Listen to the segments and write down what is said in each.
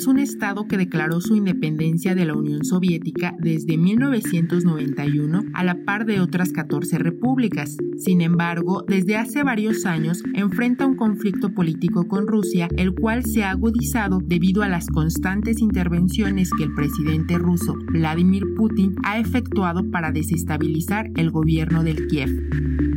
Es un estado que declaró su independencia de la Unión Soviética desde 1991 a la par de otras 14 repúblicas. Sin embargo, desde hace varios años enfrenta un conflicto político con Rusia, el cual se ha agudizado debido a las constantes intervenciones que el presidente ruso Vladimir Putin ha efectuado para desestabilizar el gobierno del Kiev.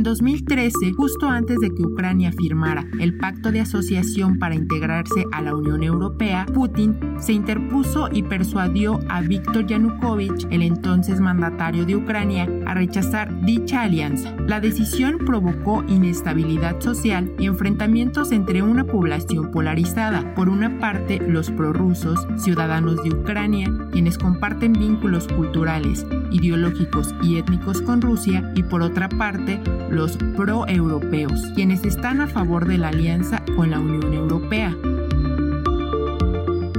En 2013, justo antes de que Ucrania firmara el pacto de asociación para integrarse a la Unión Europea, Putin se interpuso y persuadió a Viktor Yanukovych, el entonces mandatario de Ucrania, a rechazar dicha alianza. La decisión provocó inestabilidad social y enfrentamientos entre una población polarizada. Por una parte, los prorrusos, ciudadanos de Ucrania, quienes comparten vínculos culturales, ideológicos y étnicos con Rusia, y por otra parte, los pro-europeos, quienes están a favor de la alianza con la Unión Europea.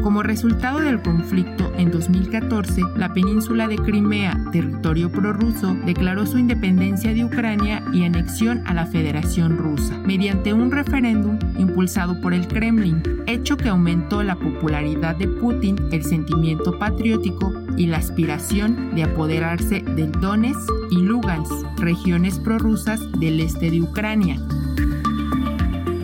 Como resultado del conflicto, en 2014, la península de Crimea, territorio prorruso, declaró su independencia de Ucrania y anexión a la Federación Rusa, mediante un referéndum impulsado por el Kremlin, hecho que aumentó la popularidad de Putin, el sentimiento patriótico y la aspiración de apoderarse del Donetsk y Lugansk, regiones prorrusas del este de Ucrania.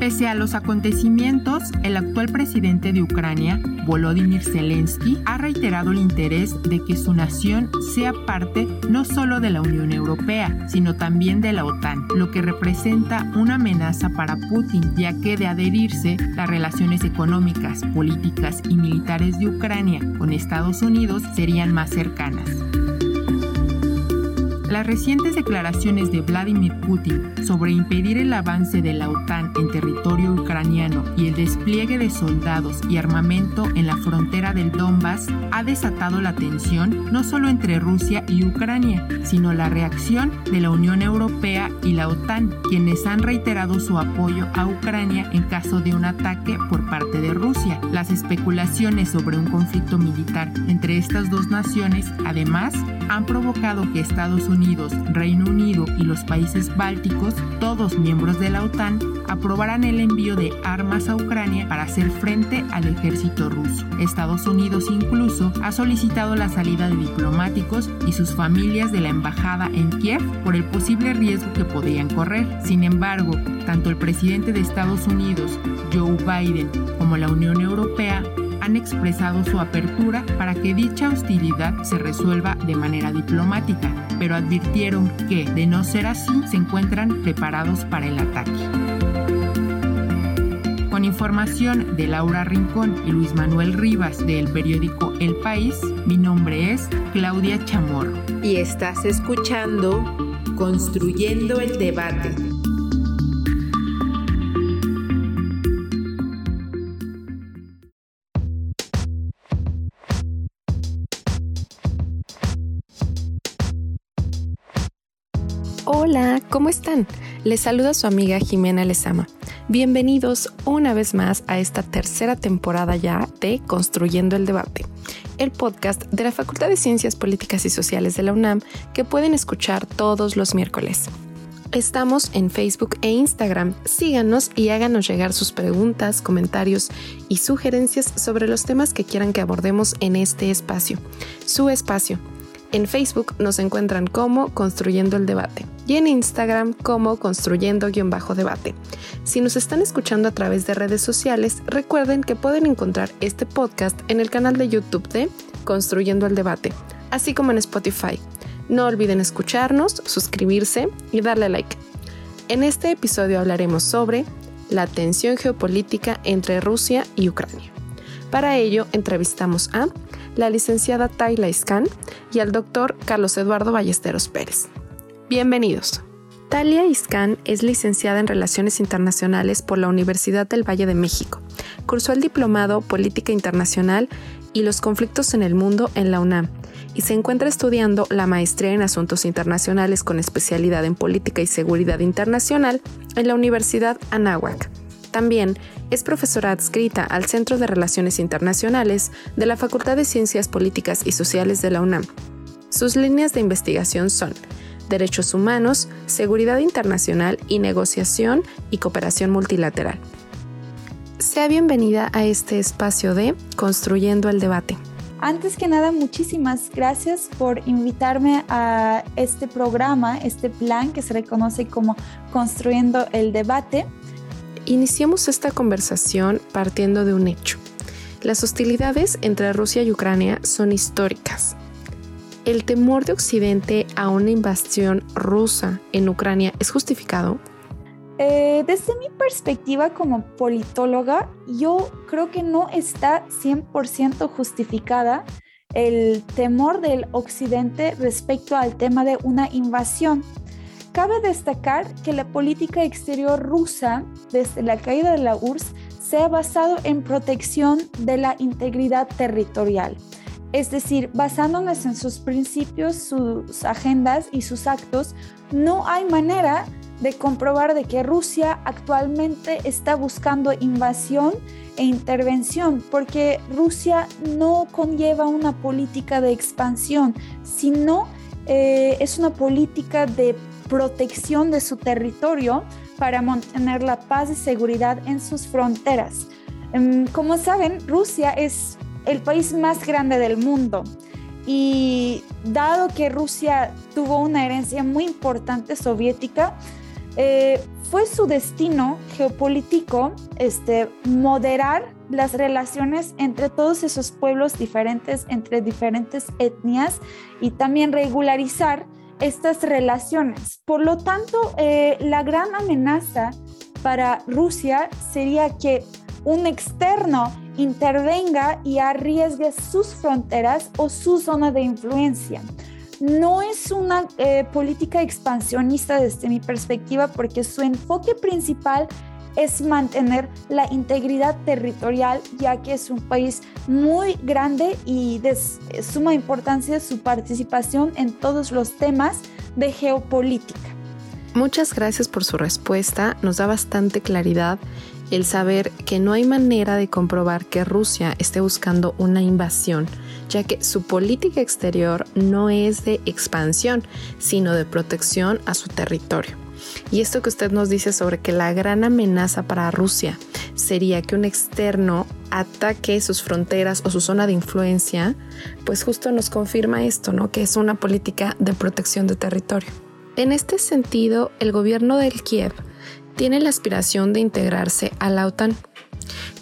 Pese a los acontecimientos, el actual presidente de Ucrania, Volodymyr Zelensky, ha reiterado el interés de que su nación sea parte no solo de la Unión Europea, sino también de la OTAN, lo que representa una amenaza para Putin, ya que de adherirse, las relaciones económicas, políticas y militares de Ucrania con Estados Unidos serían más cercanas. Las recientes declaraciones de Vladimir Putin sobre impedir el avance de la OTAN en territorio ucraniano y el despliegue de soldados y armamento en la frontera del Donbass ha desatado la tensión no solo entre Rusia y Ucrania, sino la reacción de la Unión Europea y la OTAN, quienes han reiterado su apoyo a Ucrania en caso de un ataque por parte de Rusia. Las especulaciones sobre un conflicto militar entre estas dos naciones, además, han provocado que Estados Unidos, Reino Unido y los países bálticos, todos miembros de la OTAN, aprobaran el envío de armas a Ucrania para hacer frente al ejército ruso. Estados Unidos incluso ha solicitado la salida de diplomáticos y sus familias de la embajada en Kiev por el posible riesgo que podían correr. Sin embargo, tanto el presidente de Estados Unidos, Joe Biden, como la Unión Europea han expresado su apertura para que dicha hostilidad se resuelva de manera diplomática, pero advirtieron que, de no ser así, se encuentran preparados para el ataque. Con información de Laura Rincón y Luis Manuel Rivas del periódico El País, mi nombre es Claudia Chamorro. Y estás escuchando Construyendo el Debate. Hola, ¿cómo están? Les saluda su amiga Jimena Lezama. Bienvenidos una vez más a esta tercera temporada ya de Construyendo el Debate, el podcast de la Facultad de Ciencias Políticas y Sociales de la UNAM que pueden escuchar todos los miércoles. Estamos en Facebook e Instagram. Síganos y háganos llegar sus preguntas, comentarios y sugerencias sobre los temas que quieran que abordemos en este espacio. Su espacio. En Facebook nos encuentran como Construyendo el Debate y en Instagram como Construyendo-Debate. Si nos están escuchando a través de redes sociales, recuerden que pueden encontrar este podcast en el canal de YouTube de Construyendo el Debate, así como en Spotify. No olviden escucharnos, suscribirse y darle like. En este episodio hablaremos sobre la tensión geopolítica entre Rusia y Ucrania. Para ello, entrevistamos a la licenciada Tayla Iscan y al doctor Carlos Eduardo Ballesteros Pérez. Bienvenidos. Talia Iscan es licenciada en Relaciones Internacionales por la Universidad del Valle de México. Cursó el diplomado Política Internacional y los conflictos en el mundo en la UNAM y se encuentra estudiando la maestría en Asuntos Internacionales con especialidad en Política y Seguridad Internacional en la Universidad Anáhuac. También es profesora adscrita al Centro de Relaciones Internacionales de la Facultad de Ciencias Políticas y Sociales de la UNAM. Sus líneas de investigación son derechos humanos, seguridad internacional y negociación y cooperación multilateral. Sea bienvenida a este espacio de Construyendo el Debate. Antes que nada, muchísimas gracias por invitarme a este programa, este plan que se reconoce como Construyendo el Debate. Iniciamos esta conversación partiendo de un hecho. Las hostilidades entre Rusia y Ucrania son históricas ¿El temor de Occidente a una invasión rusa en Ucrania es justificado? Eh, desde mi perspectiva como politóloga, yo creo que no está 100% justificada el temor del Occidente respecto al tema de una invasión. Cabe destacar que la política exterior rusa desde la caída de la URSS se ha basado en protección de la integridad territorial. Es decir, basándonos en sus principios, sus agendas y sus actos, no hay manera de comprobar de que Rusia actualmente está buscando invasión e intervención, porque Rusia no conlleva una política de expansión, sino eh, es una política de protección de su territorio para mantener la paz y seguridad en sus fronteras. Em, como saben, Rusia es el país más grande del mundo. Y dado que Rusia tuvo una herencia muy importante soviética, eh, fue su destino geopolítico este, moderar las relaciones entre todos esos pueblos diferentes, entre diferentes etnias y también regularizar estas relaciones. Por lo tanto, eh, la gran amenaza para Rusia sería que un externo intervenga y arriesgue sus fronteras o su zona de influencia. No es una eh, política expansionista desde mi perspectiva porque su enfoque principal es mantener la integridad territorial, ya que es un país muy grande y de suma importancia su participación en todos los temas de geopolítica. Muchas gracias por su respuesta, nos da bastante claridad el saber que no hay manera de comprobar que Rusia esté buscando una invasión, ya que su política exterior no es de expansión, sino de protección a su territorio. Y esto que usted nos dice sobre que la gran amenaza para Rusia sería que un externo ataque sus fronteras o su zona de influencia, pues justo nos confirma esto, ¿no? Que es una política de protección de territorio. En este sentido, el gobierno del Kiev tiene la aspiración de integrarse a la OTAN.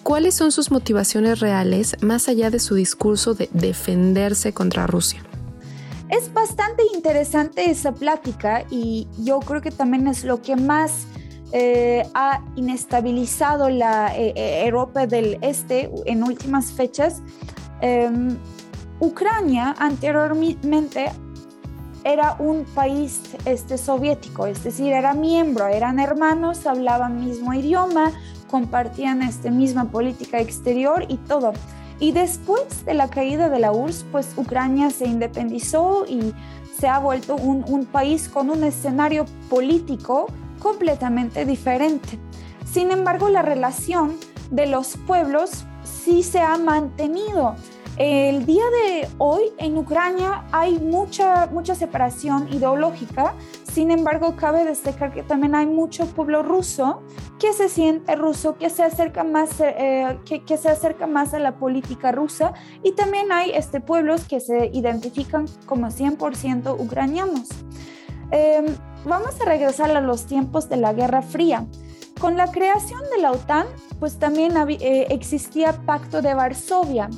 ¿Cuáles son sus motivaciones reales más allá de su discurso de defenderse contra Rusia? Es bastante interesante esa plática y yo creo que también es lo que más eh, ha inestabilizado la eh, eh, Europa del Este en últimas fechas. Em, Ucrania anteriormente era un país este, soviético, es decir, era miembro, eran hermanos, hablaban mismo idioma, compartían esta misma política exterior y todo. Y después de la caída de la URSS, pues Ucrania se independizó y se ha vuelto un, país con un escenario político completamente diferente. Sin embargo, la relación de los pueblos sí se ha mantenido. El día de hoy en Ucrania hay mucha, mucha separación ideológica, sin embargo cabe destacar que también hay mucho pueblo ruso que se siente ruso, que se acerca más, eh, que, se acerca más a la política rusa y también hay este, pueblos que se identifican como 100% ucranianos. Em, vamos a regresar a los tiempos de la Guerra Fría. Con la creación de la OTAN, pues también eh, existía Pacto de Varsovia.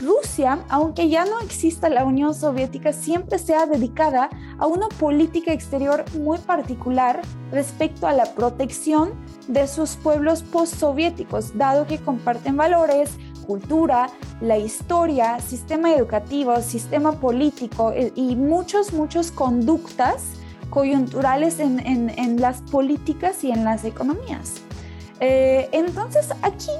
Rusia, aunque ya no exista la Unión Soviética, siempre se ha dedicada a una política exterior muy particular respecto a la protección de sus pueblos postsoviéticos, dado que comparten valores, cultura, la historia, sistema educativo, sistema político eh, y muchos, muchos conductas coyunturales en, las políticas y en las economías. Eh, entonces aquí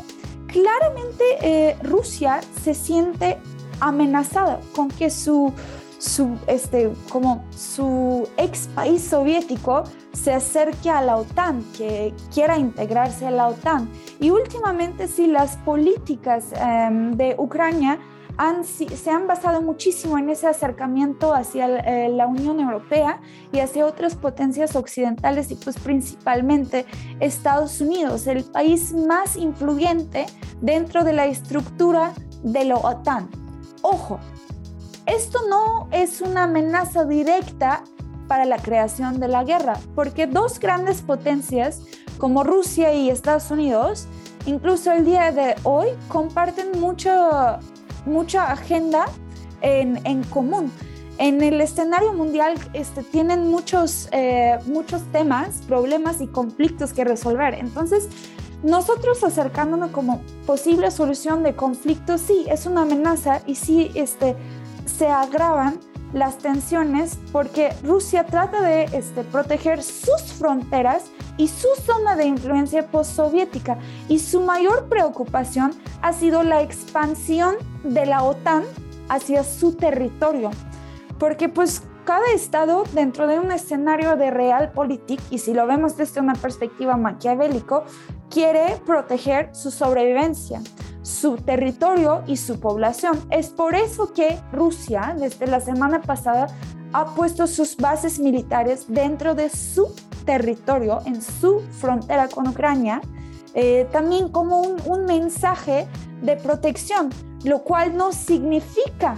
claramente eh, Rusia se siente amenazada con que su, su, este, como su ex país soviético se acerque a la OTAN, que quiera integrarse a la OTAN. Y últimamente sí, las políticas em, de Ucrania se han basado muchísimo en ese acercamiento hacia eh, la Unión Europea y hacia otras potencias occidentales y pues principalmente Estados Unidos, el país más influyente dentro de la estructura de la OTAN. Ojo, esto no es una amenaza directa para la creación de la guerra, porque dos grandes potencias como Rusia y Estados Unidos, incluso el día de hoy, comparten mucho mucha agenda en, en común. En el escenario mundial este, tienen muchos, eh, muchos temas, problemas y conflictos que resolver. Entonces, nosotros acercándonos como posible solución de conflictos, sí, es una amenaza y sí este, se agravan las tensiones porque Rusia trata de este, proteger sus fronteras y su zona de influencia postsoviética y su mayor preocupación ha sido la expansión de la OTAN hacia su territorio, porque pues cada estado dentro de un escenario de realpolitik, y si lo vemos desde una perspectiva maquiavélico, quiere proteger su sobrevivencia, su territorio y su población. Es por eso que Rusia, desde la semana pasada, ha puesto sus bases militares dentro de su territorio, en su frontera con Ucrania, eh, también como un, mensaje de protección, lo cual no significa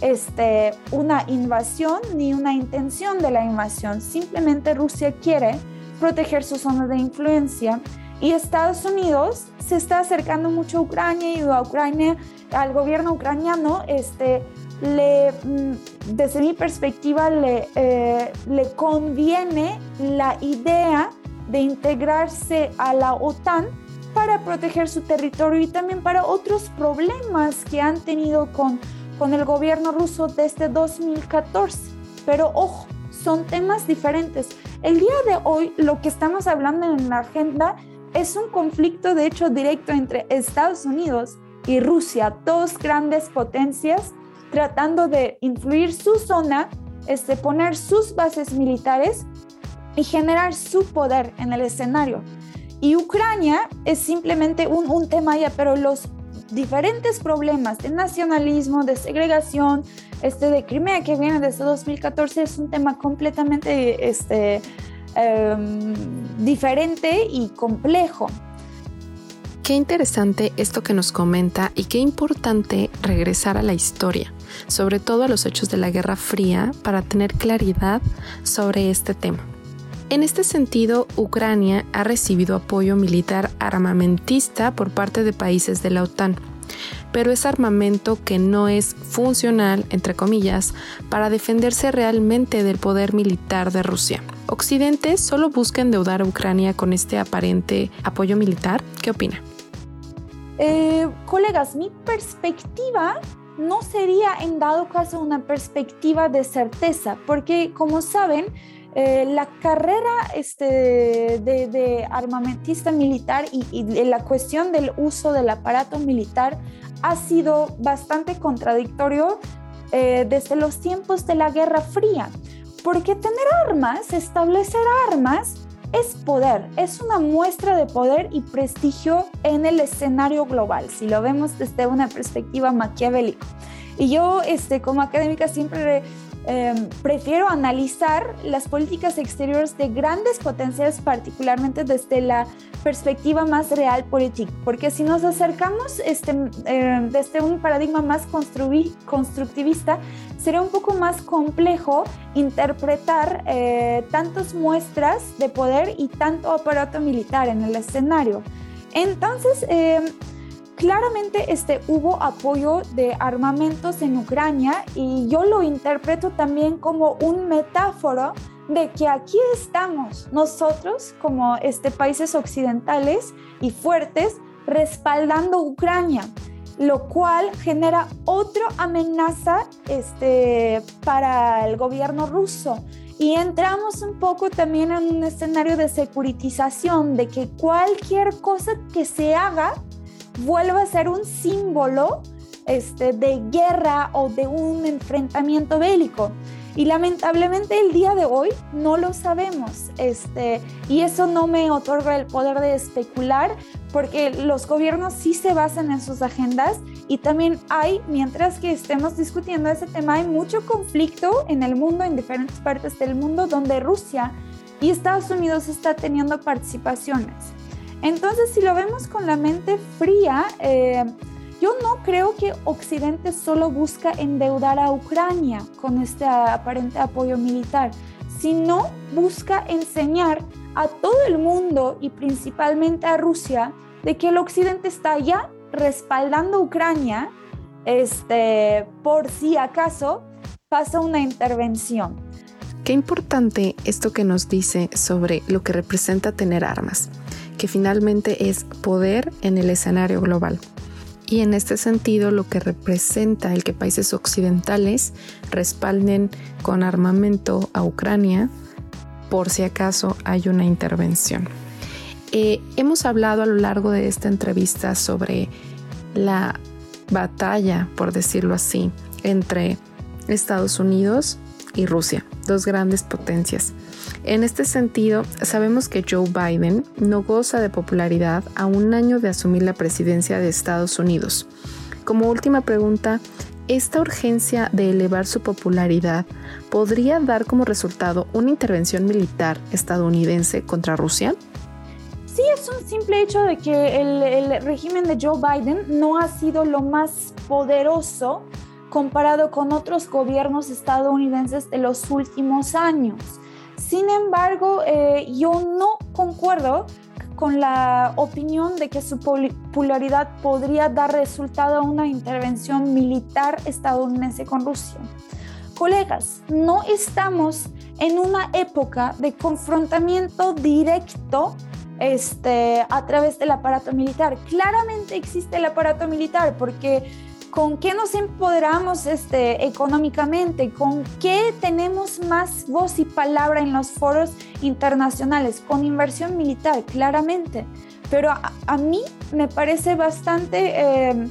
este, una invasión ni una intención de la invasión. Simplemente Rusia quiere proteger su zona de influencia y Estados Unidos se está acercando mucho a Ucrania y a Ucrania, al gobierno ucraniano, este, le, mm, desde mi perspectiva, le, eh, le conviene la idea de integrarse a la OTAN para proteger su territorio y también para otros problemas que han tenido con, con el gobierno ruso desde 2014. Pero ojo, son temas diferentes. El día de hoy lo que estamos hablando en la agenda es un conflicto de hecho directo entre Estados Unidos y Rusia, dos grandes potencias tratando de influir su zona, este, poner sus bases militares y generar su poder en el escenario. Y Ucrania es simplemente un, un tema ya, pero los diferentes problemas de nacionalismo, de segregación, este, de Crimea que viene desde 2014 es un tema completamente este, em, diferente y complejo. Qué interesante esto que nos comenta y qué importante regresar a la historia, sobre todo a los hechos de la Guerra Fría, para tener claridad sobre este tema. En este sentido, Ucrania ha recibido apoyo militar armamentista por parte de países de la OTAN, pero es armamento que no es funcional, entre comillas, para defenderse realmente del poder militar de Rusia. Occidente solo busca endeudar a Ucrania con este aparente apoyo militar. ¿Qué opina? Eh, colegas, mi perspectiva no sería en dado caso una perspectiva de certeza, porque como saben, eh, la carrera este, de, armamentista militar y, la cuestión del uso del aparato militar ha sido bastante contradictorio eh, desde los tiempos de la Guerra Fría, porque tener armas, establecer armas, es poder, es una muestra de poder y prestigio en el escenario global, si lo vemos desde una perspectiva maquiavélica. Y yo, este, como académica, siempre Em, prefiero analizar las políticas exteriores de grandes potencias, particularmente desde la perspectiva más real política, porque si nos acercamos este, em, desde un paradigma más constructivista, sería un poco más complejo interpretar eh, tantas muestras de poder y tanto aparato militar en el escenario. Entonces, em, claramente este, hubo apoyo de armamentos en Ucrania y yo lo interpreto también como un metáforo de que aquí estamos nosotros como este, países occidentales y fuertes respaldando Ucrania. lo cual genera otra amenaza este, para el gobierno ruso. Y entramos un poco también en un escenario de securitización, de que cualquier cosa que se haga vuelva a ser un símbolo este, de guerra o de un enfrentamiento bélico. Y lamentablemente el día de hoy no lo sabemos. Este, y eso no me otorga el poder de especular porque los gobiernos sí se basan en sus agendas y también hay, mientras que estemos discutiendo ese tema, hay mucho conflicto en el mundo, en diferentes partes del mundo, donde Rusia y Estados Unidos está teniendo participaciones. Entonces, si lo vemos con la mente fría, eh, yo no creo que Occidente solo busca endeudar a Ucrania con este aparente apoyo militar, sino busca enseñar a todo el mundo y principalmente a Rusia de que el Occidente está ya respaldando a Ucrania este, por si acaso pasa una intervención. Qué importante esto que nos dice sobre lo que representa tener armas, que finalmente es poder en el escenario global. Y en este sentido, lo que representa el que países occidentales respalden con armamento a Ucrania por si acaso hay una intervención. Eh, hemos hablado a lo largo de esta entrevista sobre la batalla, por decirlo así, entre Estados Unidos y Rusia, dos grandes potencias. En este sentido, sabemos que Joe Biden no goza de popularidad a un año de asumir la presidencia de Estados Unidos. Como última pregunta, ¿esta urgencia de elevar su popularidad podría dar como resultado una intervención militar estadounidense contra Rusia? Sí, es un simple hecho de que el, el régimen de Joe Biden no ha sido lo más poderoso comparado con otros gobiernos estadounidenses de los últimos años. Sin embargo, eh, yo no concuerdo con la opinión de que su popularidad podría dar resultado a una intervención militar estadounidense con Rusia. Colegas, no estamos en una época de confrontamiento directo este, a través del aparato militar. Claramente existe el aparato militar porque con qué nos empoderamos este, económicamente, con qué tenemos más voz y palabra en los foros internacionales, con inversión militar, claramente. Pero a, mí me parece bastante, em,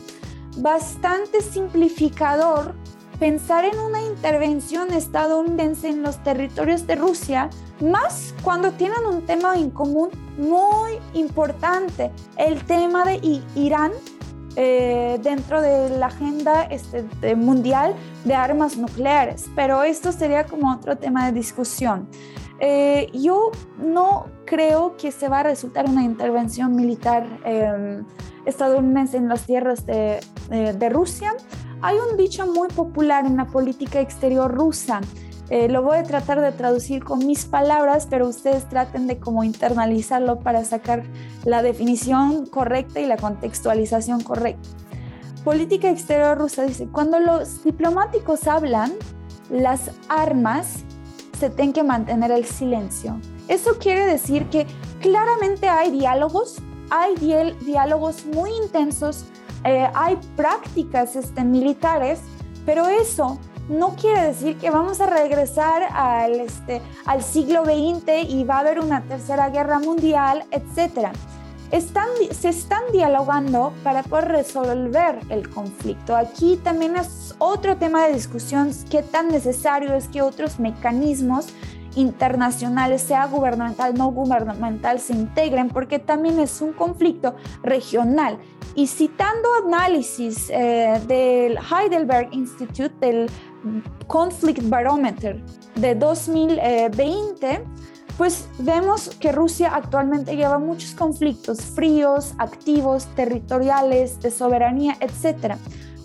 bastante simplificador pensar en una intervención estadounidense en los territorios de Rusia, más cuando tienen un tema en común muy importante, el tema de Irán eh, dentro de la agenda este, mundial de armas nucleares, pero esto sería como otro tema de discusión. Eh, yo no creo que se va a resultar una intervención militar em, estadounidense en las tierras de, de Rusia. Hay un dicho muy popular en la política exterior rusa eh, lo voy a tratar de traducir con mis palabras, pero ustedes traten de como internalizarlo para sacar la definición correcta y la contextualización correcta. Política exterior rusa dice, cuando los diplomáticos hablan, las armas se tienen que mantener el silencio. Eso quiere decir que claramente hay diálogos, hay diálogos muy intensos, eh, hay prácticas este, militares, pero eso no quiere decir que vamos a regresar al, este, al siglo XX y va a haber una tercera guerra mundial, etc. Están, se están dialogando para poder resolver el conflicto. Aquí también es otro tema de discusión, qué tan necesario es que otros mecanismos internacionales, sea gubernamental, no gubernamental, se integren, porque también es un conflicto regional. Y citando análisis eh, del Heidelberg Institute, del Conflict Barometer de 2020, pues vemos que Rusia actualmente lleva muchos conflictos fríos, activos, territoriales, de soberanía, etc.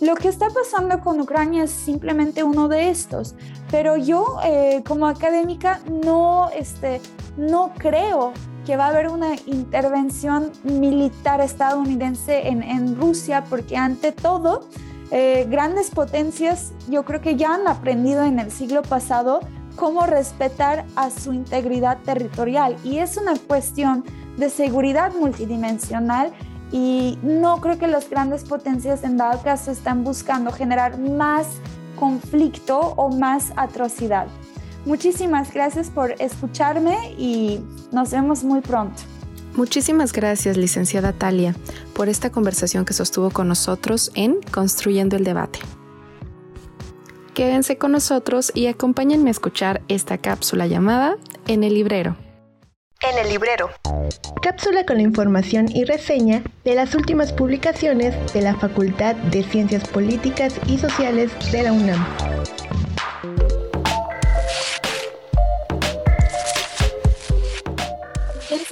Lo que está pasando con Ucrania es simplemente uno de estos, pero yo eh, como académica no, este, no creo que va a haber una intervención militar estadounidense en, en Rusia porque ante todo eh, grandes potencias yo creo que ya han aprendido en el siglo pasado cómo respetar a su integridad territorial y es una cuestión de seguridad multidimensional y no creo que las grandes potencias en dado caso están buscando generar más conflicto o más atrocidad. Muchísimas gracias por escucharme y nos vemos muy pronto. Muchísimas gracias, licenciada Talia, por esta conversación que sostuvo con nosotros en Construyendo el Debate. Quédense con nosotros y acompáñenme a escuchar esta cápsula llamada En el librero. En el librero. Cápsula con la información y reseña de las últimas publicaciones de la Facultad de Ciencias Políticas y Sociales de la UNAM.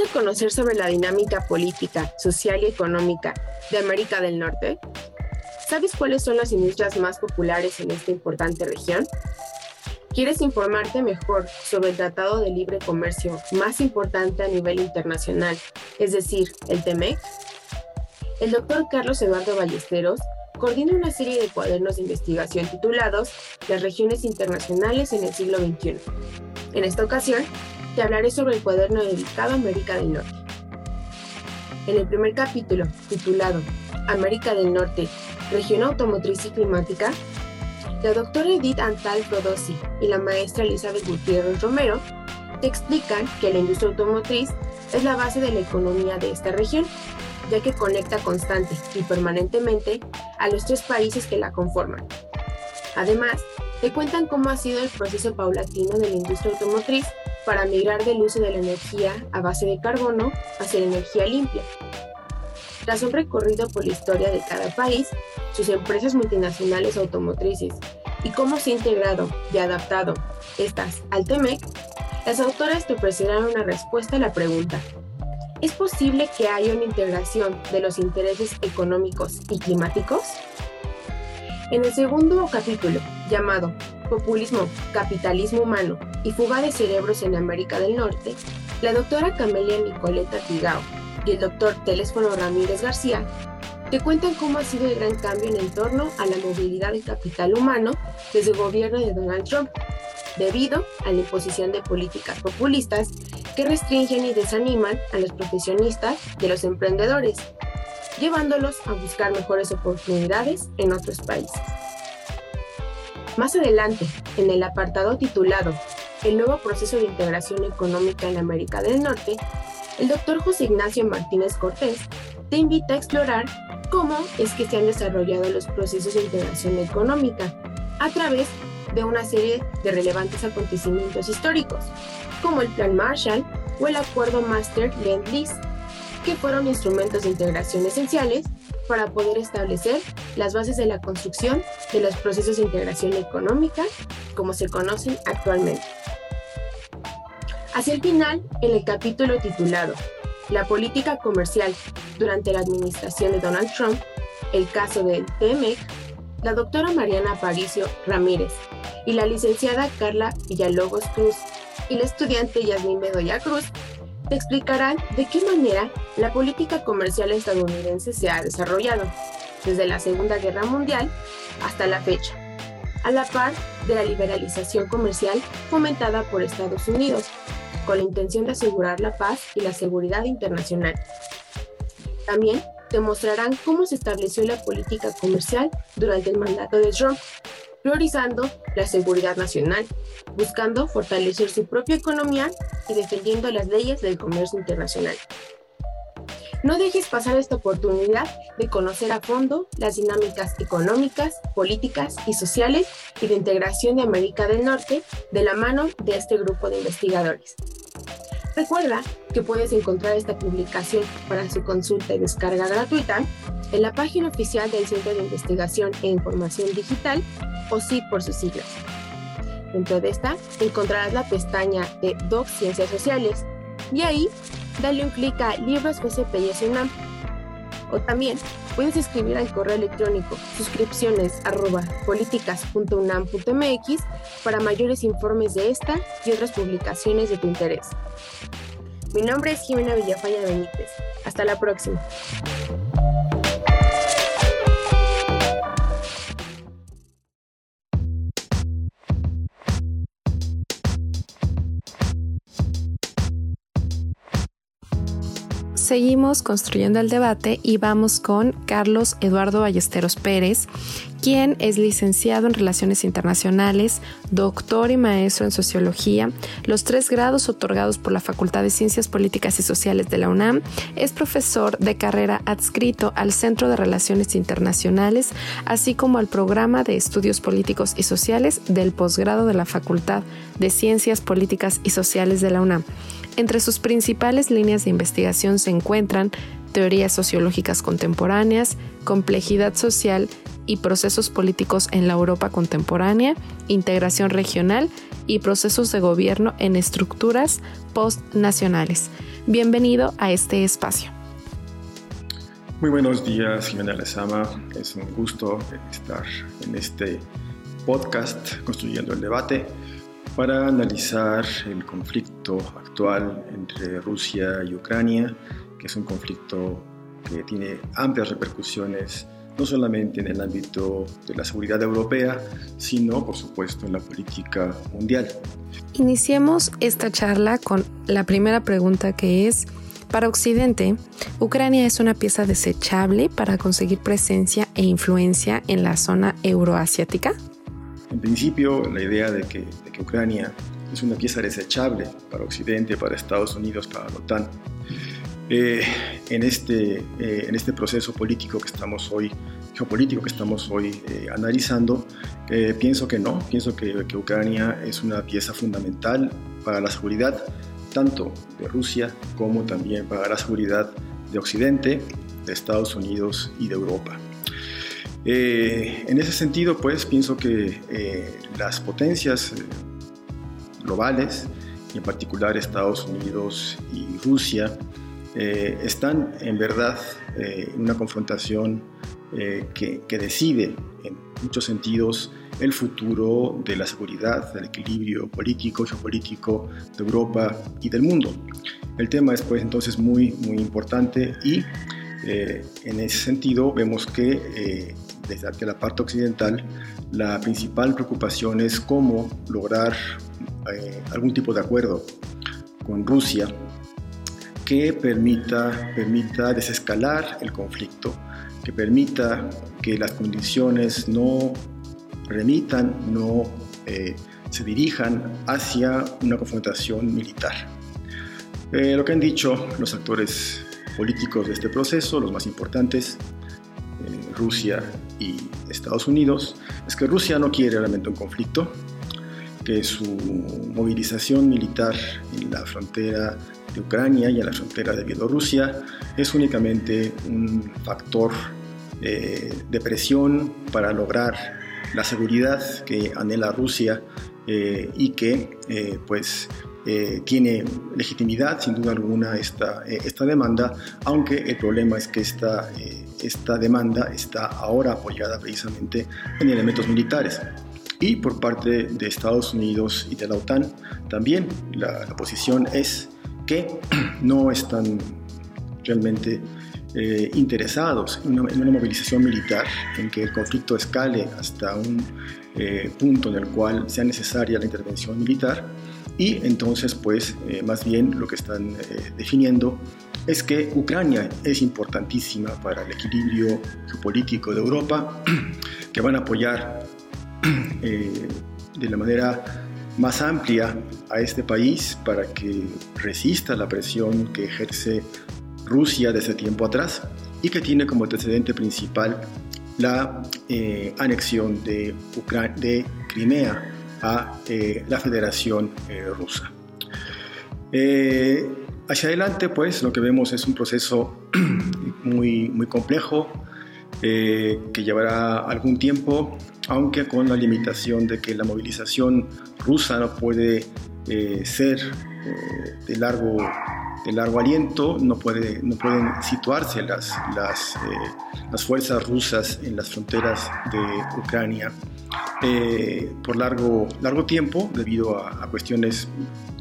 ¿Quieres conocer sobre la dinámica política, social y económica de América del Norte? ¿Sabes cuáles son las industrias más populares en esta importante región? ¿Quieres informarte mejor sobre el Tratado de Libre Comercio más importante a nivel internacional, es decir, el TEMEC? El doctor Carlos Eduardo Ballesteros coordina una serie de cuadernos de investigación titulados Las regiones internacionales en el siglo XXI. En esta ocasión, te hablaré sobre el cuaderno dedicado a América del Norte. En el primer capítulo, titulado América del Norte, región automotriz y climática, la doctora Edith Antal Frodossi y la maestra Elizabeth Gutiérrez Romero te explican que la industria automotriz es la base de la economía de esta región, ya que conecta constante y permanentemente a los tres países que la conforman. Además, te cuentan cómo ha sido el proceso paulatino de la industria automotriz para migrar del uso de la energía a base de carbono hacia la energía limpia. Tras un recorrido por la historia de cada país, sus empresas multinacionales automotrices y cómo se ha integrado y adaptado estas al TEMEC, las autoras te ofrecerán una respuesta a la pregunta, ¿es posible que haya una integración de los intereses económicos y climáticos? En el segundo capítulo, llamado Populismo, Capitalismo Humano y Fuga de Cerebros en América del Norte, la doctora Camelia Nicoleta Tigao y el doctor Telésfono Ramírez García te cuentan cómo ha sido el gran cambio en torno a la movilidad de capital humano desde el gobierno de Donald Trump, debido a la imposición de políticas populistas que restringen y desaniman a los profesionistas a los emprendedores, llevándolos a buscar mejores oportunidades en otros países. Más adelante, en el apartado titulado El nuevo proceso de integración económica en América del Norte, el doctor José Ignacio Martínez Cortés te invita a explorar cómo es que se han desarrollado los procesos de integración económica a través de una serie de relevantes acontecimientos históricos, como el Plan Marshall o el Acuerdo Master Lend-Lease, que fueron instrumentos de integración esenciales para poder establecer las bases de la construcción de los procesos de integración económica como se conocen actualmente. Hacia el final, en el capítulo titulado La política comercial durante la administración de Donald Trump, el caso del TMEC, la doctora Mariana Aparicio Ramírez y la licenciada Carla Villalobos Cruz y la estudiante Yasmín Bedoya Cruz te explicarán de qué manera la política comercial estadounidense se ha desarrollado, desde la Segunda Guerra Mundial hasta la fecha, a la par de la liberalización comercial fomentada por Estados Unidos, con la intención de asegurar la paz y la seguridad internacional. También te mostrarán cómo se estableció la política comercial durante el mandato de Trump, priorizando la seguridad nacional, buscando fortalecer su propia economía y defendiendo las leyes del comercio internacional. No dejes pasar esta oportunidad de conocer a fondo las dinámicas económicas, políticas y sociales y de integración de América del Norte de la mano de este grupo de investigadores. Recuerda que puedes encontrar esta publicación para su consulta y descarga gratuita en la página oficial del Centro de Investigación e Información Digital, o CIP por sus siglas. Dentro de esta encontrarás la pestaña de Doc Ciencias Sociales y ahí dale un clic a Libros PCP y UNAM. O también puedes escribir al correo electrónico suscripciones arroba políticas.unam.mx para mayores informes de esta y otras publicaciones de tu interés. Mi nombre es Jimena Villafaña Benítez. Hasta la próxima. Seguimos construyendo el debate y vamos con Carlos Eduardo Ballesteros Pérez, quien es licenciado en Relaciones Internacionales, doctor y maestro en Sociología, los tres grados otorgados por la Facultad de Ciencias Políticas y Sociales de la UNAM, es profesor de carrera adscrito al Centro de Relaciones Internacionales, así como al programa de Estudios Políticos y Sociales del posgrado de la Facultad de Ciencias Políticas y Sociales de la UNAM. Entre sus principales líneas de investigación se encuentran teorías sociológicas contemporáneas, complejidad social y procesos políticos en la Europa contemporánea, integración regional y procesos de gobierno en estructuras postnacionales. Bienvenido a este espacio. Muy buenos días, Jimena Lezama. Es un gusto estar en este podcast Construyendo el Debate para analizar el conflicto actual entre Rusia y Ucrania, que es un conflicto que tiene amplias repercusiones no solamente en el ámbito de la seguridad europea, sino por supuesto en la política mundial. Iniciemos esta charla con la primera pregunta que es, para Occidente, Ucrania es una pieza desechable para conseguir presencia e influencia en la zona euroasiática? En principio, la idea de que, Ucrania es una pieza desechable para Occidente, para Estados Unidos, para la OTAN, eh, en, este, eh, en este proceso político que estamos hoy, geopolítico que estamos hoy eh, analizando, pienso que no, pienso que, Ucrania es una pieza fundamental para la seguridad tanto de Rusia como también para la seguridad de Occidente, de Estados Unidos y de Europa. Eh, en ese sentido, pues pienso que eh, las potencias eh, globales, y en particular Estados Unidos y Rusia, están en verdad en una confrontación que, que, decide en muchos sentidos el futuro de la seguridad, del equilibrio político, geopolítico de Europa y del mundo. El tema es pues entonces muy, muy importante y en ese sentido vemos que desde la parte occidental, la principal preocupación es cómo lograr eh, algún tipo de acuerdo con Rusia que permita, permita desescalar el conflicto, que permita que las condiciones no remitan, no eh, se dirijan hacia una confrontación militar. Eh, lo que han dicho los actores políticos de este proceso, los más importantes, Rusia y Estados Unidos es que Rusia no quiere realmente un conflicto, que su movilización militar en la frontera de Ucrania y en la frontera de Bielorrusia es únicamente un factor eh, de presión para lograr la seguridad que anhela Rusia eh, y que eh, pues tiene legitimidad sin duda alguna esta, esta demanda, aunque el problema es que esta esta demanda está ahora apoyada precisamente en elementos militares. Y por parte de Estados Unidos y de la OTAN también la, posición es que no están realmente eh, interesados en una, movilización militar, en que el conflicto escale hasta un eh, punto en el cual sea necesaria la intervención militar. Y entonces, pues, eh, más bien lo que están definiendo es que Ucrania es importantísima para el equilibrio geopolítico de Europa, que van a apoyar eh, de la manera más amplia a este país para que resista la presión que ejerce Rusia desde tiempo atrás y que tiene como antecedente principal la eh, anexión de, de, Crimea a eh, la Federación Rusa. Hacia adelante, pues, lo que vemos es un proceso muy, muy complejo eh, que llevará algún tiempo, aunque con la limitación de que la movilización rusa no puede eh, ser eh, de, largo, de largo aliento, no, puede, no pueden situarse las, las, las fuerzas rusas en las fronteras de Ucrania por largo, largo tiempo debido a, a cuestiones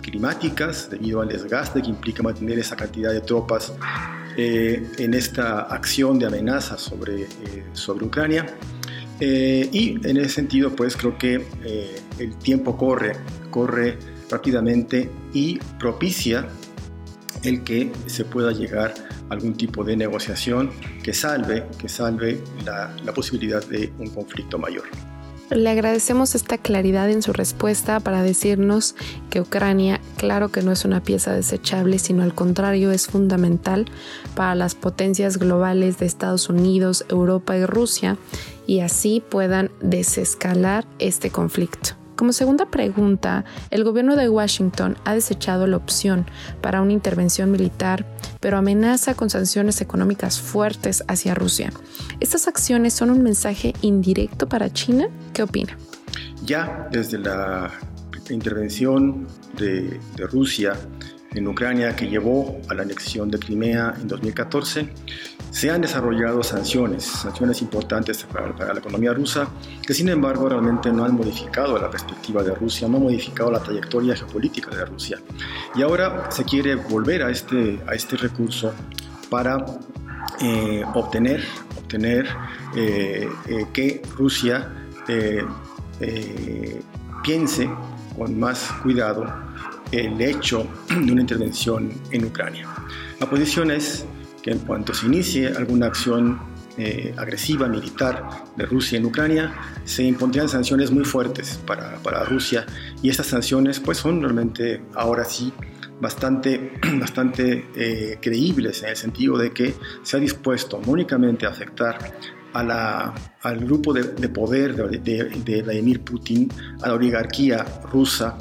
climáticas debido al desgaste que implica mantener esa cantidad de tropas eh, en esta acción de amenaza sobre, eh, sobre Ucrania. Eh, y en ese sentido, pues creo que el tiempo corre, corre rápidamente y propicia el que se pueda llegar algún tipo de negociación que salve, que salve la, la posibilidad de un conflicto mayor. Le agradecemos esta claridad en su respuesta para decirnos que Ucrania, claro que no es una pieza desechable, sino al contrario es fundamental para las potencias globales de Estados Unidos, Europa y Rusia y así puedan desescalar este conflicto. Como segunda pregunta, el gobierno de Washington ha desechado la opción para una intervención militar, pero amenaza con sanciones económicas fuertes hacia Rusia. ¿Estas acciones son un mensaje indirecto para China? ¿Qué opina? Ya desde la intervención de, de Rusia en Ucrania que llevó a la anexión de Crimea en 2014, se han desarrollado sanciones, sanciones importantes para, la economía rusa, que sin embargo realmente no han modificado la perspectiva de Rusia, no han modificado la trayectoria geopolítica de Rusia. Y ahora se quiere volver a este, a este recurso para eh, obtener, obtener eh, eh, que Rusia piense con más cuidado el hecho de una intervención en Ucrania. La posición es en cuanto se inicie alguna acción eh, agresiva militar de Rusia en Ucrania, se impondrían sanciones muy fuertes para, para, Rusia. Y estas sanciones pues son realmente ahora sí bastante, bastante eh, creíbles en el sentido de que se ha dispuesto no únicamente a afectar a la, al grupo de, de poder de, de, de Vladimir Putin, a la oligarquía rusa,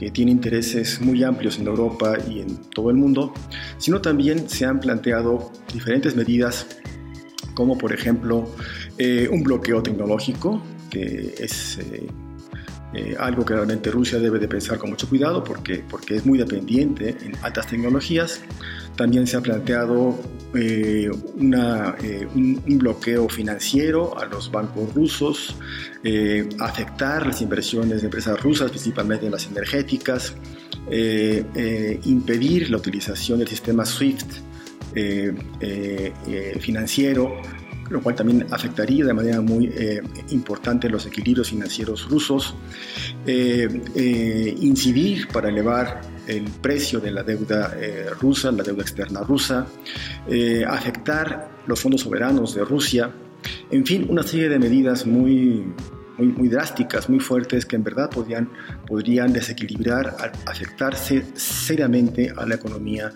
que tiene intereses muy amplios en Europa y en todo el mundo, sino también se han planteado diferentes medidas como por ejemplo eh, un bloqueo tecnológico, que es eh, eh, algo que realmente Rusia debe de pensar con mucho cuidado porque, porque es muy dependiente en altas tecnologías. También se ha planteado eh, eh, un, bloqueo financiero a los bancos rusos, afectar las inversiones de empresas rusas, principalmente en las energéticas, impedir la utilización del sistema SWIFT financiero lo cual también afectaría de manera muy eh, importante los equilibrios financieros rusos, eh, eh, incidir para elevar el precio de la deuda rusa, la deuda externa rusa, afectar los fondos soberanos de Rusia, en fin, una serie de medidas muy, muy, muy, drásticas, muy fuertes, que en verdad podrían, podrían desequilibrar, afectarse seriamente a la economía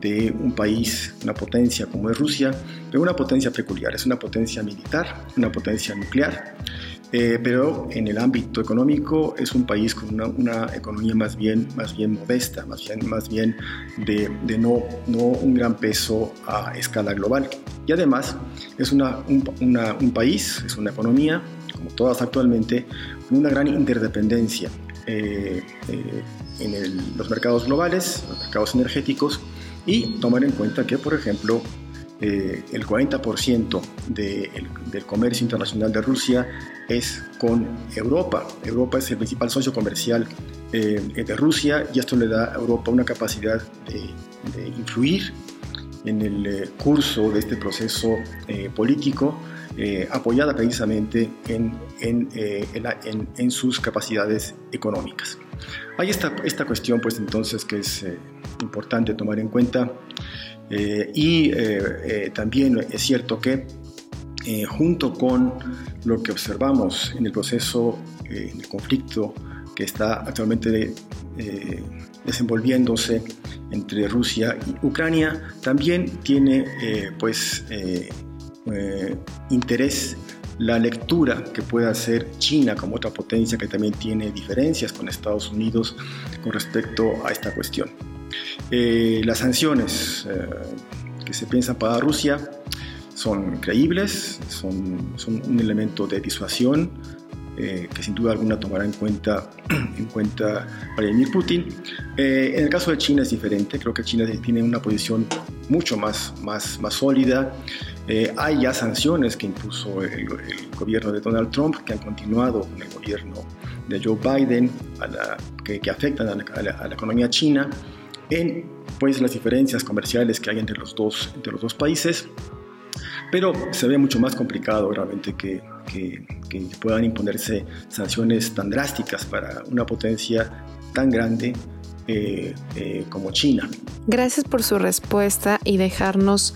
de un país, una potencia como es Rusia, pero una potencia peculiar, es una potencia militar, una potencia nuclear, eh, pero en el ámbito económico es un país con una, una, economía más bien, más bien modesta, más bien, más bien de, de no, no, un gran peso a escala global. Y además es una, un, una, un país, es una economía, como todas actualmente, con una gran interdependencia eh, eh, en el, los mercados globales, los mercados energéticos, y tomar en cuenta que, por ejemplo, eh, el 40% del comercio internacional de Rusia es con Europa. Europa es el principal socio comercial eh, de Rusia y esto le da a Europa una capacidad de, influir en el eh, curso de este proceso político apoyada precisamente en, en, en, sus capacidades económicas. Hay esta, esta cuestión pues entonces que es importante tomar en cuenta. Eh, y eh, eh, también es cierto que junto con lo que observamos en el proceso, en el conflicto que está actualmente desenvolviéndose entre Rusia y Ucrania, también tiene pues interés la lectura que pueda hacer China como otra potencia que también tiene diferencias con Estados Unidos con respecto a esta cuestión. Eh, las sanciones eh, que se piensan para Rusia son creíbles, son, son un elemento de disuasión eh, que sin duda alguna tomará en cuenta, en cuenta Vladimir Putin. en el caso de China es diferente, creo que China tiene una posición mucho más, más, más sólida. hay ya sanciones que impuso el, gobierno de Donald Trump que han continuado con el gobierno de Joe Biden, que, que, afectan a la, a la economía china en pues, las diferencias comerciales que hay entre los dos, entre los dos países, pero se ve mucho más complicado realmente que, que, puedan imponerse sanciones tan drásticas para una potencia tan grande como China. Gracias por su respuesta y dejarnos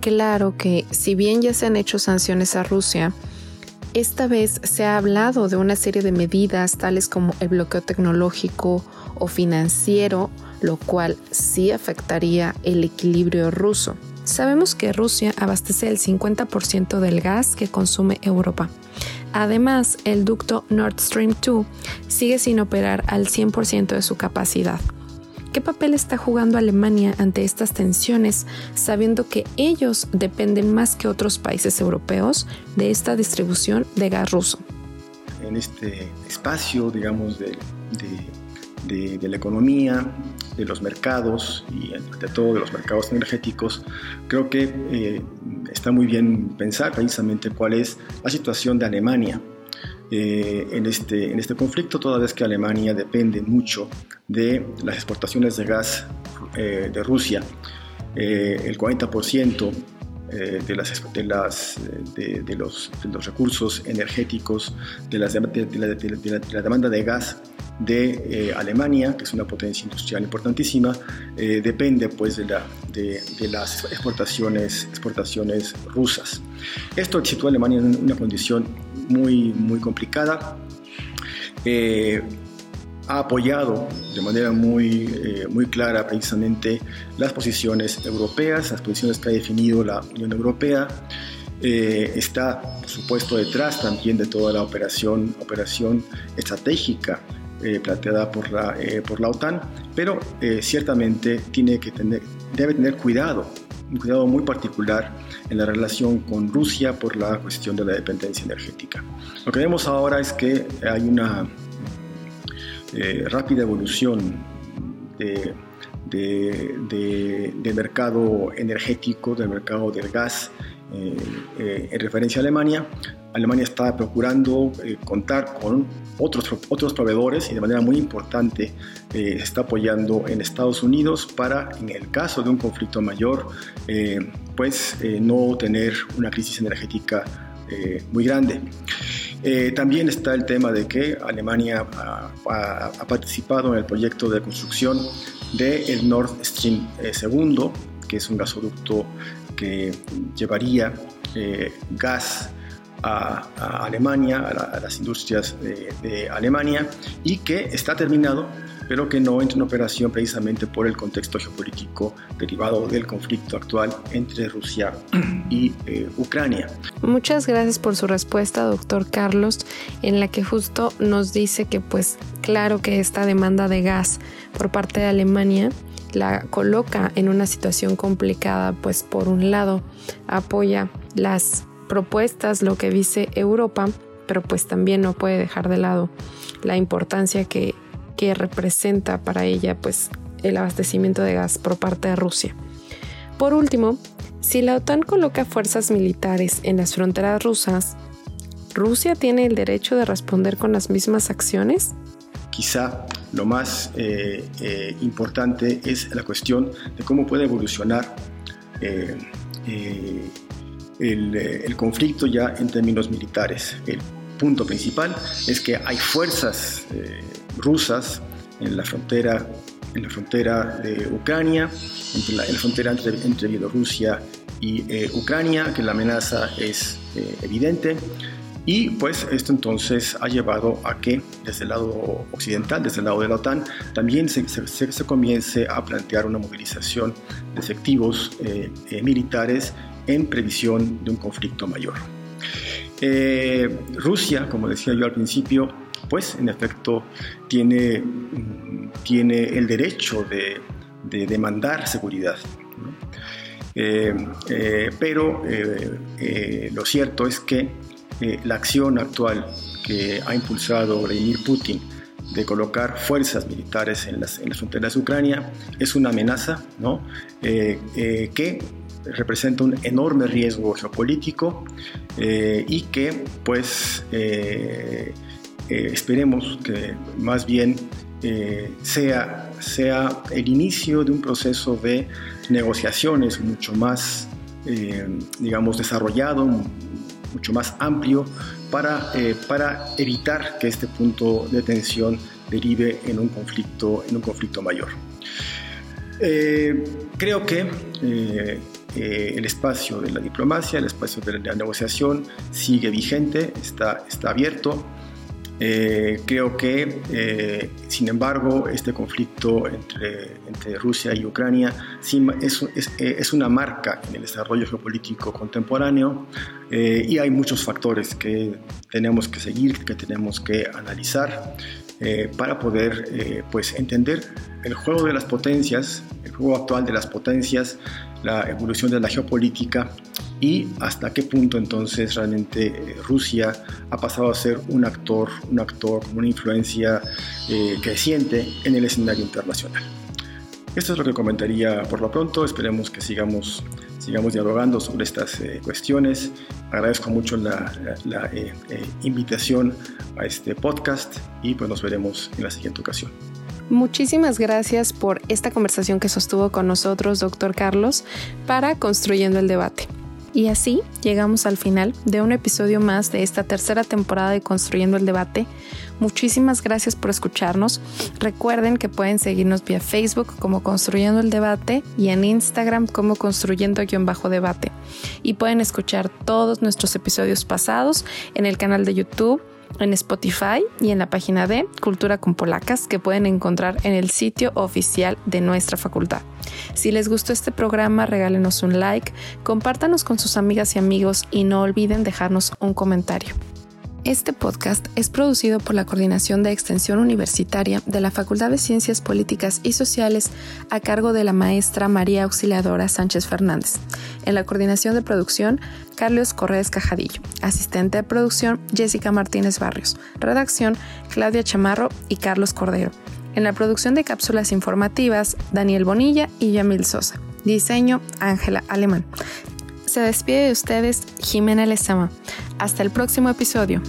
claro que si bien ya se han hecho sanciones a Rusia, esta vez se ha hablado de una serie de medidas tales como el bloqueo tecnológico o financiero, lo cual sí afectaría el equilibrio ruso. Sabemos que Rusia abastece el 50% del gas que consume Europa. Además, el ducto Nord Stream 2 sigue sin operar al 100% de su capacidad. ¿Qué papel está jugando Alemania ante estas tensiones, sabiendo que ellos dependen más que otros países europeos de esta distribución de gas ruso? En este espacio, digamos, de, la economía, de los mercados y ante todo de los mercados energéticos, creo que eh, está muy bien pensar precisamente cuál es la situación de Alemania eh, en, este, en este conflicto, toda vez que Alemania depende mucho de las exportaciones de gas eh, de Rusia. Eh, el 40% de, las, de, las, de, los, los, recursos energéticos, de, las, la, la, demanda de gas de Alemania, que es una potencia industrial importantísima, depende pues de, la, de, las exportaciones, exportaciones rusas. Esto sitúa a Alemania en una condición muy, muy complicada. Eh, ha apoyado de manera muy, eh, muy clara precisamente las posiciones europeas, las posiciones que ha definido la Unión Europea. Eh, está, por supuesto, detrás también de toda la operación, operación estratégica planteada por la, por la OTAN, pero ciertamente tiene que tener, debe tener cuidado un cuidado muy particular en la relación con Rusia por la cuestión de la dependencia energética. Lo que vemos ahora es que hay una eh, rápida evolución de, del mercado energético, del mercado del gas eh, eh, en referencia a Alemania. Alemania está procurando contar con otros, otros proveedores y de manera muy importante eh, está apoyando en Estados Unidos para, en el caso de un conflicto mayor, eh, pues eh, no tener una crisis energética muy grande. También está el tema de que Alemania ha, participado en el proyecto de construcción del el Nord Stream 2, que es un gasoducto que llevaría gas a, Alemania, a, las industrias de, Alemania y que está terminado, pero que no entra en operación precisamente por el contexto geopolítico derivado del conflicto actual entre Rusia y eh, Ucrania. Muchas gracias por su respuesta, doctor Carlos, en la que justo nos dice que pues claro que esta demanda de gas por parte de Alemania la coloca en una situación complicada, pues por un lado apoya las propuestas, lo que dice Europa, pero pues también no puede dejar de lado la importancia que, que representa para ella pues el abastecimiento de gas por parte de Rusia. Por último, si la OTAN coloca fuerzas militares en las fronteras rusas, ¿Rusia tiene el derecho de responder con las mismas acciones? Quizá lo más eh, eh, importante es la cuestión de cómo puede evolucionar eh, eh, el, conflicto ya en términos militares. El punto principal es que hay fuerzas eh, rusas en la frontera en la frontera de Ucrania, en la, frontera entre, Bielorrusia y eh, Ucrania, que la amenaza es evidente. Y pues esto entonces ha llevado a que desde el lado occidental, desde el lado de la OTAN, también se, se, comience a plantear una movilización de efectivos militares en previsión de un conflicto mayor. Eh, Rusia, como decía yo al principio, pues en efecto tiene, tiene el derecho de, demandar seguridad. Eh, eh, pero lo cierto es que la acción actual que ha impulsado Vladimir Putin de colocar fuerzas militares en las, en las fronteras de Ucrania es una amenaza ¿no? que representa un enorme riesgo geopolítico eh, y que pues eh, eh, esperemos que más bien sea, sea el inicio de un proceso de negociaciones mucho más, digamos, desarrollado, mucho más amplio para, para evitar que este punto de tensión derive en un conflicto, en un conflicto mayor. Creo que eh, el espacio de la diplomacia, el espacio de la negociación sigue vigente, está, está abierto. creo que, sin embargo, este conflicto entre, entre Rusia y Ucrania es, es, es, una marca en el desarrollo geopolítico contemporáneo y hay muchos factores que tenemos que seguir, que tenemos que analizar. Eh, para poder eh, pues entender el juego de las potencias, el juego actual de las potencias, la evolución de la geopolítica y hasta qué punto entonces realmente eh, Rusia ha pasado a ser un actor, un actor con una influencia creciente en el escenario internacional. Esto es lo que comentaría por lo pronto, esperemos que sigamos sigamos dialogando sobre estas eh, cuestiones. Agradezco mucho la, eh, eh, invitación a este podcast y pues nos veremos en la siguiente ocasión. Muchísimas gracias por esta conversación que sostuvo con nosotros, doctor Carlos, para Construyendo el Debate. Y así llegamos al final de un episodio más de esta tercera temporada de Construyendo el Debate. Muchísimas gracias por escucharnos. Recuerden que pueden seguirnos vía Facebook como Construyendo el Debate y en Instagram como Construyendo-Debate. Y pueden escuchar todos nuestros episodios pasados en el canal de YouTube en Spotify y en la página de Cultura con Polacas que pueden encontrar en el sitio oficial de nuestra facultad. Si les gustó este programa, regálenos un like, compártanos con sus amigas y amigos y no olviden dejarnos un comentario. Este podcast es producido por la Coordinación de Extensión Universitaria de la Facultad de Ciencias Políticas y Sociales a cargo de la maestra María Auxiliadora Sánchez Fernández. En la coordinación de producción, Carlos Correas Cajadillo. Asistente de producción, Jessica Martínez Barrios. Redacción, Claudia Chamarro y Carlos Cordero. En la producción de cápsulas informativas, Daniel Bonilla y Yamil Sosa. Diseño, Ángela Alemán. Se despide de ustedes Jimena Lezama. Hasta el próximo episodio.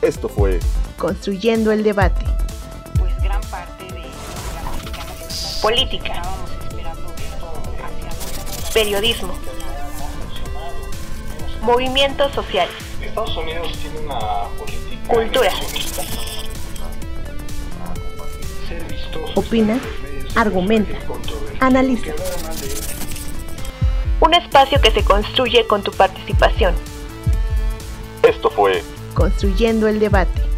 Esto fue Construyendo el debate. Pues gran parte de la política, periodismo, movimientos sociales. Estados Unidos tiene una política Cultura. Opina, argumenta, analiza. Un espacio que se construye con tu participación. Esto fue Construyendo el debate.